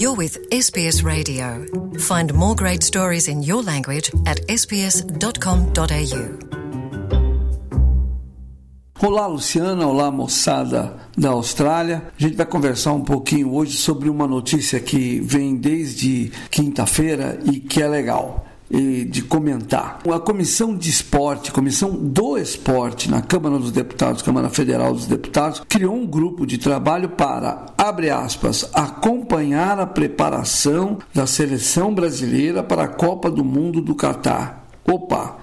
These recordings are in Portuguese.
You're with SBS Radio. Find more great stories in your language at sbs.com.au. Olá, Luciana. Olá, moçada da Austrália. A gente vai conversar um pouquinho hoje sobre uma notícia que vem desde quinta-feira e que é legal e de comentar. A Comissão de Esporte, Comissão do Esporte na Câmara dos Deputados, Câmara Federal dos Deputados, criou um grupo de trabalho para, abre aspas, acompanhar a preparação da seleção brasileira para a Copa do Mundo do Catar. Opa!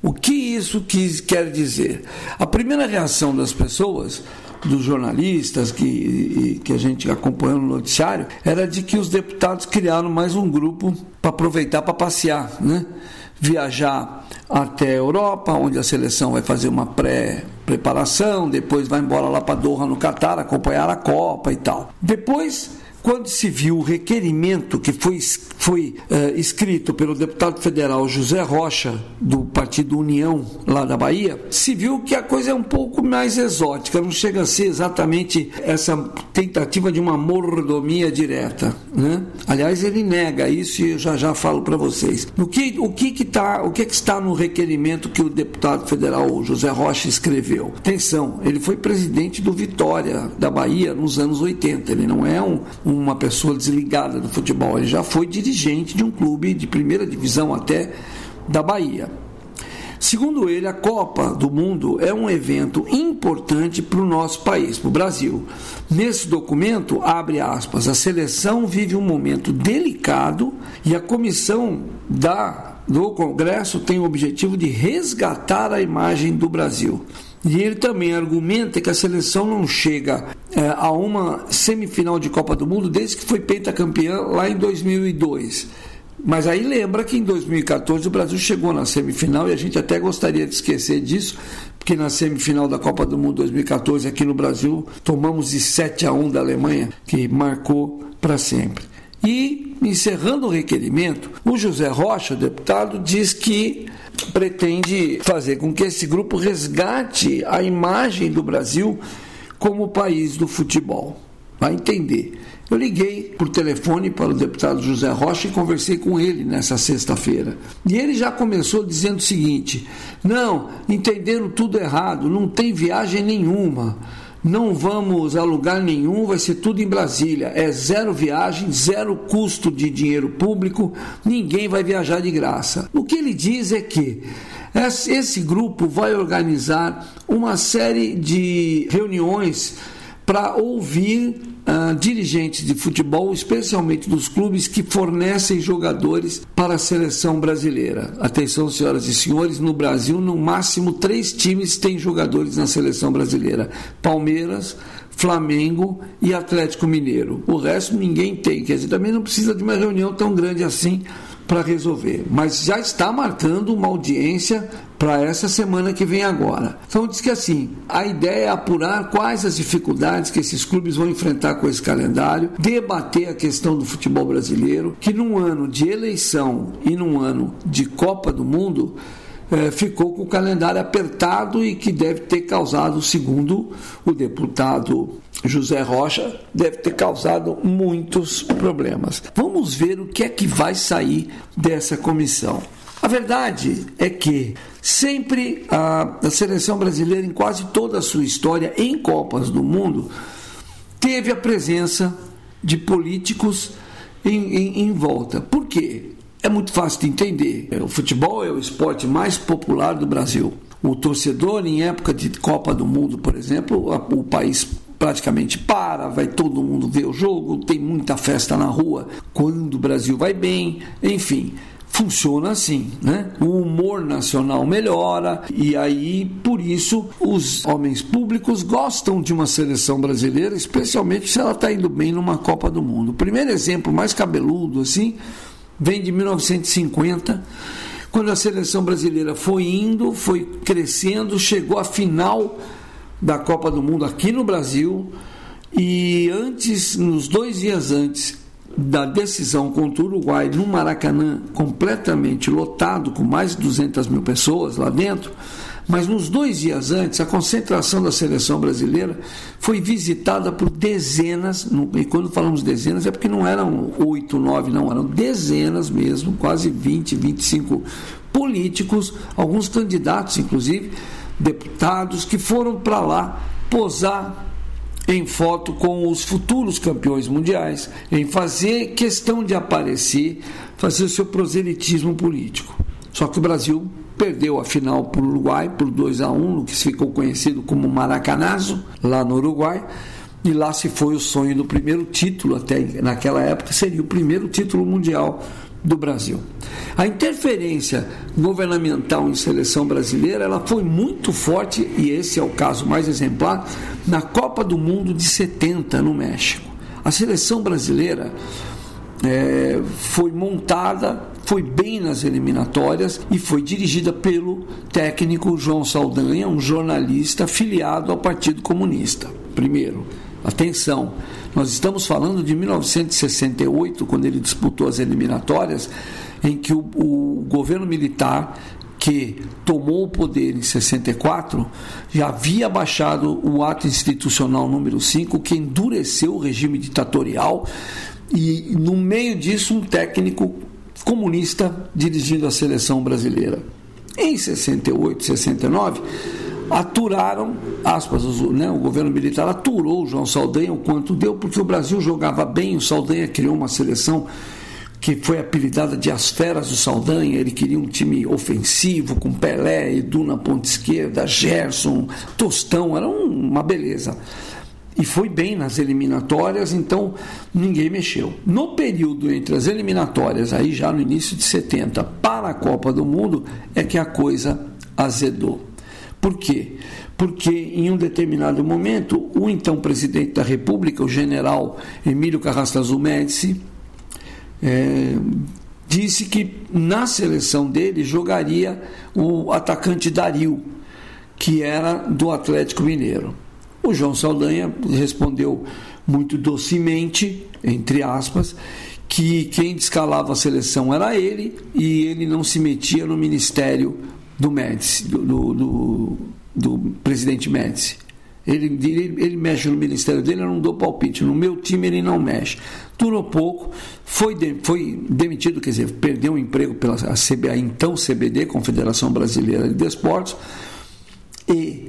O que isso quer dizer? A primeira reação das pessoas dos jornalistas que, que a gente acompanhou no noticiário era de que os deputados criaram mais um grupo para aproveitar para passear, né? viajar até a Europa, onde a seleção vai fazer uma pré-preparação, depois vai embora lá para Doha no Catar, acompanhar a Copa e tal. Depois quando se viu o requerimento que foi, foi uh, escrito pelo deputado federal José Rocha, do Partido União, lá da Bahia, se viu que a coisa é um pouco mais exótica, não chega a ser exatamente essa tentativa de uma mordomia direta. Né? Aliás, ele nega isso e eu já já falo para vocês. O que, o, que, que, tá, o que, que está no requerimento que o deputado federal José Rocha escreveu? Atenção, ele foi presidente do Vitória, da Bahia, nos anos 80. Ele não é um uma pessoa desligada do futebol, ele já foi dirigente de um clube de primeira divisão até da Bahia. Segundo ele, a Copa do Mundo é um evento importante para o nosso país, para o Brasil. Nesse documento, abre aspas, a seleção vive um momento delicado e a comissão da, do Congresso tem o objetivo de resgatar a imagem do Brasil. E ele também argumenta que a seleção não chega é, a uma semifinal de Copa do Mundo desde que foi pentacampeã lá em 2002. Mas aí lembra que em 2014 o Brasil chegou na semifinal e a gente até gostaria de esquecer disso, porque na semifinal da Copa do Mundo 2014 aqui no Brasil tomamos de 7 a 1 da Alemanha, que marcou para sempre. E encerrando o requerimento, o José Rocha, deputado, diz que pretende fazer com que esse grupo resgate a imagem do Brasil como país do futebol. Vai entender. Eu liguei por telefone para o deputado José Rocha e conversei com ele nessa sexta-feira. E ele já começou dizendo o seguinte: não, entenderam tudo errado, não tem viagem nenhuma não vamos a lugar nenhum, vai ser tudo em Brasília. É zero viagem, zero custo de dinheiro público, ninguém vai viajar de graça. O que ele diz é que esse grupo vai organizar uma série de reuniões para ouvir uh, dirigentes de futebol, especialmente dos clubes que fornecem jogadores para a seleção brasileira. Atenção, senhoras e senhores, no Brasil, no máximo três times têm jogadores na seleção brasileira: Palmeiras, Flamengo e Atlético Mineiro. O resto ninguém tem, quer dizer, também não precisa de uma reunião tão grande assim para resolver, mas já está marcando uma audiência para essa semana que vem agora. Então diz que assim, a ideia é apurar quais as dificuldades que esses clubes vão enfrentar com esse calendário, debater a questão do futebol brasileiro, que num ano de eleição e num ano de Copa do Mundo, ficou com o calendário apertado e que deve ter causado, segundo o deputado José Rocha, deve ter causado muitos problemas. Vamos ver o que é que vai sair dessa comissão. A verdade é que sempre a, a seleção brasileira, em quase toda a sua história em Copas do Mundo, teve a presença de políticos em, em, em volta. Por quê? É muito fácil de entender. O futebol é o esporte mais popular do Brasil. O torcedor, em época de Copa do Mundo, por exemplo, o país praticamente para, vai todo mundo ver o jogo, tem muita festa na rua quando o Brasil vai bem, enfim. Funciona assim, né? O humor nacional melhora e aí, por isso, os homens públicos gostam de uma seleção brasileira, especialmente se ela está indo bem numa Copa do Mundo. O primeiro exemplo mais cabeludo, assim, vem de 1950, quando a seleção brasileira foi indo, foi crescendo, chegou à final da Copa do Mundo aqui no Brasil. E antes, nos dois dias antes da decisão contra o Uruguai no Maracanã, completamente lotado, com mais de 200 mil pessoas lá dentro, Mas nos dois dias antes, a concentração da seleção brasileira foi visitada por dezenas, e quando falamos dezenas é porque não eram oito, nove, não, eram dezenas mesmo, quase 20, 25 políticos, alguns candidatos, inclusive, deputados, que foram para lá posar em foto com os futuros campeões mundiais, em fazer questão de aparecer, fazer o seu proselitismo político. Só que o Brasil perdeu a final para o Uruguai por 2 a 1 no que ficou conhecido como Maracanazo, lá no Uruguai. E lá se foi o sonho do primeiro título, até naquela época seria o primeiro título mundial do Brasil. A interferência governamental em seleção brasileira ela foi muito forte, e esse é o caso mais exemplar, na Copa do Mundo de 70 no México. A seleção brasileira é, foi montada, foi bem nas eliminatórias e foi dirigida pelo técnico João Saldanha, um jornalista afiliado ao Partido Comunista. Primeiro, atenção, nós estamos falando de 1968, quando ele disputou as eliminatórias, em que o, o governo militar que tomou o poder em 64 já havia baixado o ato institucional número 5 que endureceu o regime ditatorial e no meio disso um técnico comunista dirigindo a seleção brasileira. Em 68, 69, aturaram, aspas, né, o governo militar aturou o João Saldanha o quanto deu, porque o Brasil jogava bem, o Saldanha criou uma seleção que foi apelidada de As Feras do Saldanha, ele queria um time ofensivo, com Pelé, Edu na ponta esquerda, Gerson, Tostão, era uma beleza. E foi bem nas eliminatórias, então ninguém mexeu. No período entre as eliminatórias, aí já no início de 70, para a Copa do Mundo, é que a coisa azedou. Por quê? Porque em um determinado momento, o então presidente da República, o general Emílio Carrasco Médici, é, disse que na seleção dele jogaria o atacante Dario, que era do Atlético Mineiro. O João Saldanha respondeu muito docemente, entre aspas, que quem descalava a seleção era ele e ele não se metia no ministério do Médici, do, do, do, do presidente Médici. Ele, ele, ele, mexe no ministério dele, eu não dou palpite. No meu time ele não mexe. Durou pouco, foi, de, foi demitido, quer dizer, perdeu o emprego pela CBA, então CBD, Confederação Brasileira de Desportos, e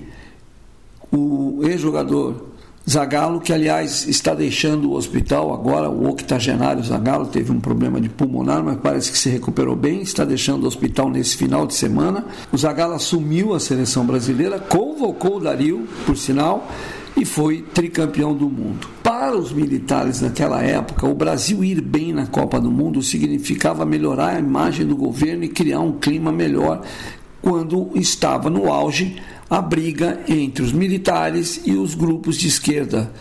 o ex-jogador Zagallo, que aliás está deixando o hospital agora, o octogenário Zagallo teve um problema de pulmonar, mas parece que se recuperou bem, está deixando o hospital nesse final de semana. O Zagallo assumiu a seleção brasileira, convocou o Dario, por sinal, e foi tricampeão do mundo. Para os militares naquela época, o Brasil ir bem na Copa do Mundo significava melhorar a imagem do governo e criar um clima melhor quando estava no auge a briga entre os militares e os grupos de esquerda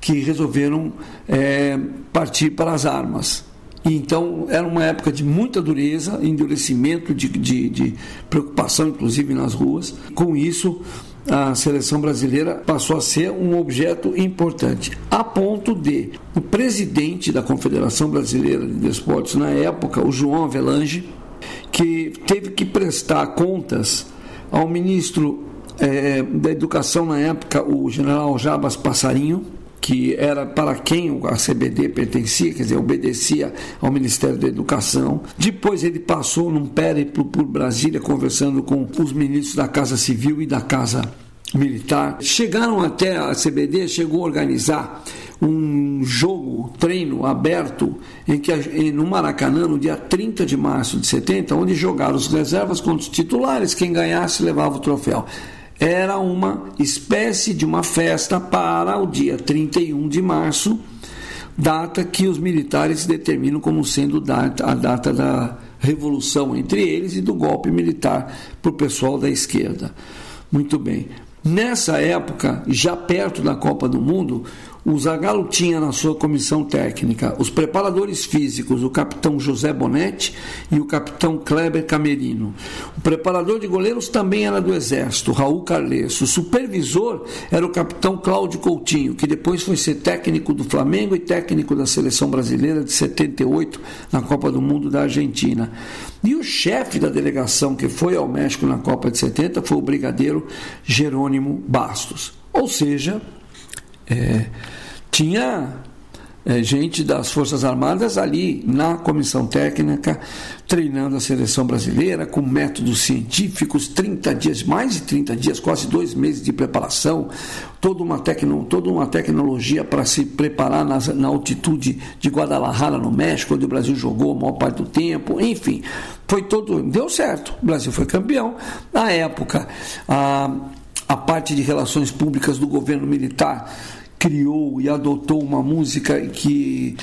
que resolveram é, partir para as armas. Então era uma época de muita dureza, endurecimento, de, de, de preocupação, inclusive nas ruas. Com isso, a seleção brasileira passou a ser um objeto importante, a ponto de o presidente da Confederação Brasileira de Desportos na época, o João Avelange, que teve que prestar contas ao ministro é, da Educação na época, o general Jabas Passarinho, que era para quem a CBD pertencia, quer dizer, obedecia ao Ministério da Educação. Depois ele passou num périplo por Brasília, conversando com os ministros da Casa Civil e da Casa Militar. Chegaram até a CBD, chegou a organizar um jogo, treino aberto em que no Maracanã, no dia 30 de março de 70, onde jogaram os reservas contra os titulares, quem ganhasse levava o troféu era uma espécie de uma festa para o dia 31 de março, data que os militares determinam como sendo a data da revolução entre eles e do golpe militar para o pessoal da esquerda. Muito bem. Nessa época, já perto da Copa do Mundo, o Zagallo tinha na sua comissão técnica os preparadores físicos, o capitão José Bonetti e o capitão Kleber Camerino. O preparador de goleiros também era do Exército, Raul Carlesso. O supervisor era o capitão Cláudio Coutinho, que depois foi ser técnico do Flamengo e técnico da seleção brasileira de 78 na Copa do Mundo da Argentina. E o chefe da delegação que foi ao México na Copa de 70 foi o brigadeiro Jerônimo Bastos. Ou seja, é, tinha é, gente das Forças Armadas ali na comissão técnica, treinando a seleção brasileira com métodos científicos, 30 dias, mais de 30 dias, quase dois meses de preparação, toda uma, tecno, toda uma tecnologia para se preparar na, na altitude de Guadalajara, no México, onde o Brasil jogou a maior parte do tempo, enfim, foi todo. Deu certo, o Brasil foi campeão. Na época, a, a parte de relações públicas do governo militar criou e adotou uma música que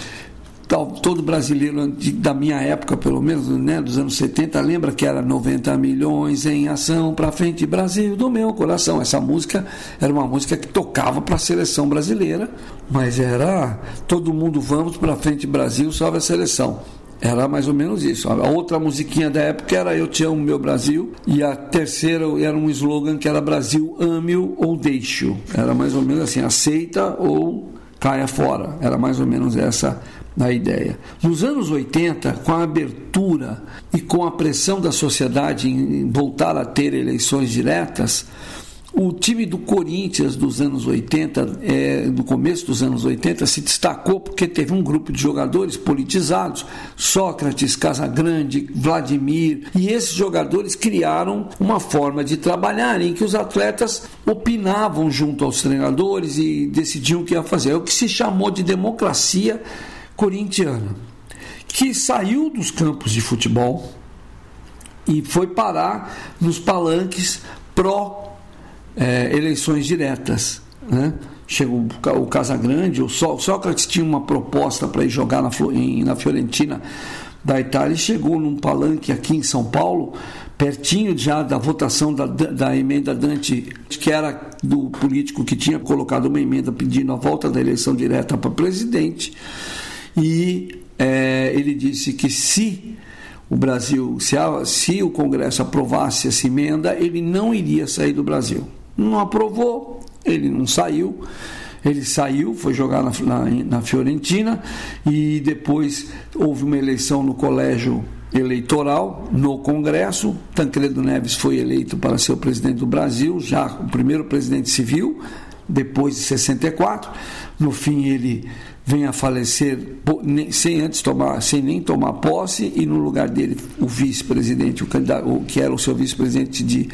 todo brasileiro da minha época, pelo menos, né, dos anos 70, lembra que era 90 milhões em ação para frente Brasil do meu coração. Essa música era uma música que tocava para a seleção brasileira, mas era todo mundo vamos para frente Brasil, salve a seleção. Era mais ou menos isso. A outra musiquinha da época era Eu Te Amo Meu Brasil. E a terceira era um slogan que era Brasil ame-o ou deixe-o. Era mais ou menos assim, aceita ou caia fora. Era mais ou menos essa a ideia. Nos anos 80, com a abertura e com a pressão da sociedade em voltar a ter eleições diretas, o time do Corinthians dos anos 80, é, do começo dos anos 80, se destacou porque teve um grupo de jogadores politizados, Sócrates, Casagrande, Vladimir, e esses jogadores criaram uma forma de trabalhar em que os atletas opinavam junto aos treinadores e decidiam o que ia fazer. É o que se chamou de democracia corintiana, que saiu dos campos de futebol e foi parar nos palanques pró é, eleições diretas. Né? Chegou o Casagrande, o Sócrates tinha uma proposta para ir jogar na, na Fiorentina da Itália e chegou num palanque aqui em São Paulo, pertinho já da votação da, da emenda Dante, que era do político que tinha colocado uma emenda pedindo a volta da eleição direta para presidente, e é, ele disse que se o Brasil, se, a, se o Congresso aprovasse essa emenda, ele não iria sair do Brasil não aprovou, ele não saiu. Ele saiu, foi jogar na, na, na Fiorentina e depois houve uma eleição no colégio eleitoral no Congresso. Tancredo Neves foi eleito para ser o presidente do Brasil, já o primeiro presidente civil, depois de 64. No fim, ele vem a falecer sem antes tomar, sem nem tomar posse, e no lugar dele o vice-presidente, o, candidato, que era o seu vice-presidente de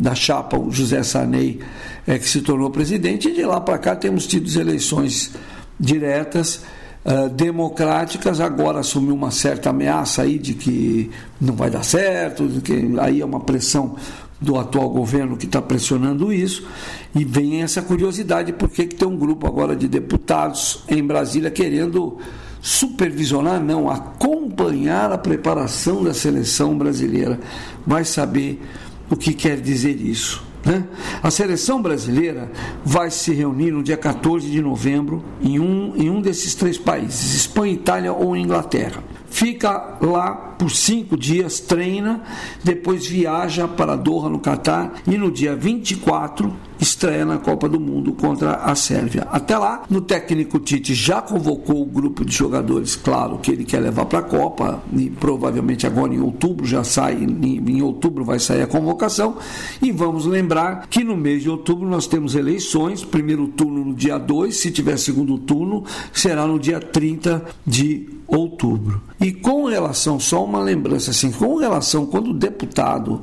da chapa, o José Sarney, é, que se tornou presidente, e de lá para cá temos tido eleições diretas, uh, democráticas, agora assumiu uma certa ameaça aí de que não vai dar certo, de que aí é uma pressão do atual governo que está pressionando isso, e vem essa curiosidade, por que tem um grupo agora de deputados em Brasília querendo supervisionar, não, acompanhar a preparação da seleção brasileira. Vai saber o que quer dizer isso. Né? A seleção brasileira vai se reunir no dia 14 de novembro em um, em um desses três países, Espanha, Itália ou Inglaterra. Fica lá por cinco dias, treina, depois viaja para Doha, no Catar, e no dia 24 estreia na Copa do Mundo contra a Sérvia. Até lá, no técnico Tite já convocou o grupo de jogadores, claro, que ele quer levar para a Copa, e provavelmente agora em outubro já sai, em, outubro vai sair a convocação. E vamos lembrar que no mês de outubro nós temos eleições, primeiro turno no dia 2, se tiver segundo turno, será no dia 30 de outubro. E com relação, só uma lembrança assim, com relação quando o deputado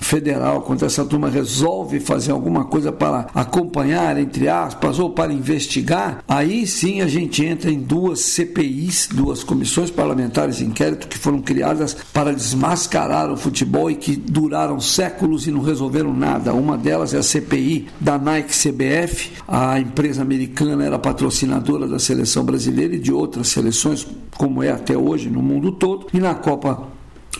federal, quando essa turma resolve fazer alguma coisa para acompanhar, entre aspas, ou para investigar, aí sim a gente entra em duas CPIs, duas comissões parlamentares de inquérito que foram criadas para desmascarar o futebol e que duraram séculos e não resolveram nada. Uma delas é a CPI da Nike CBF, a empresa americana era patrocinadora da seleção brasileira e de outras seleções, como é até hoje no mundo todo, e na Copa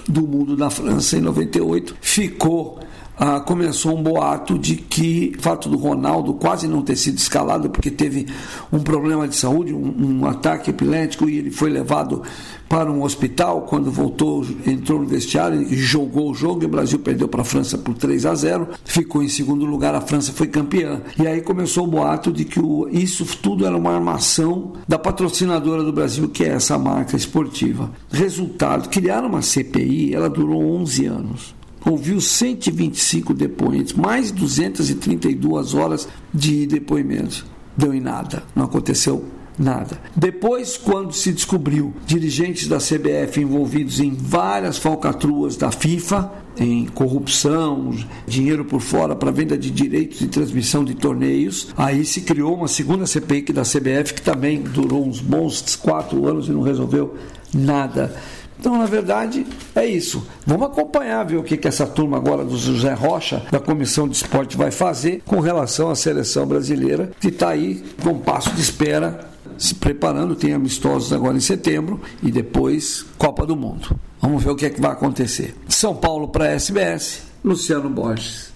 do mundo da França em 98, ficou ah, começou um boato de que o fato do Ronaldo quase não ter sido escalado porque teve um problema de saúde, um, um ataque epilético e ele foi levado para um hospital. Quando voltou, entrou no vestiário e jogou o jogo. E o Brasil perdeu para a França por 3 a 0. Ficou em segundo lugar, a França foi campeã. E aí começou o boato de que o, isso tudo era uma armação da patrocinadora do Brasil, que é essa marca esportiva. Resultado: criaram uma CPI, ela durou 11 anos ouviu 125 depoentes, mais 232 horas de depoimentos. Deu em nada, não aconteceu nada. Depois, quando se descobriu dirigentes da CBF envolvidos em várias falcatruas da FIFA, em corrupção, dinheiro por fora para venda de direitos de transmissão de torneios, aí se criou uma segunda CPI da CBF que também durou uns bons quatro anos e não resolveu nada. Então, na verdade, é isso. Vamos acompanhar, ver o que, que essa turma agora do José Rocha, da Comissão de Esporte, vai fazer com relação à seleção brasileira, que está aí com passo de espera, se preparando. Tem amistosos agora em setembro e depois Copa do Mundo. Vamos ver o que, é que vai acontecer. São Paulo para a SBS, Luciano Borges.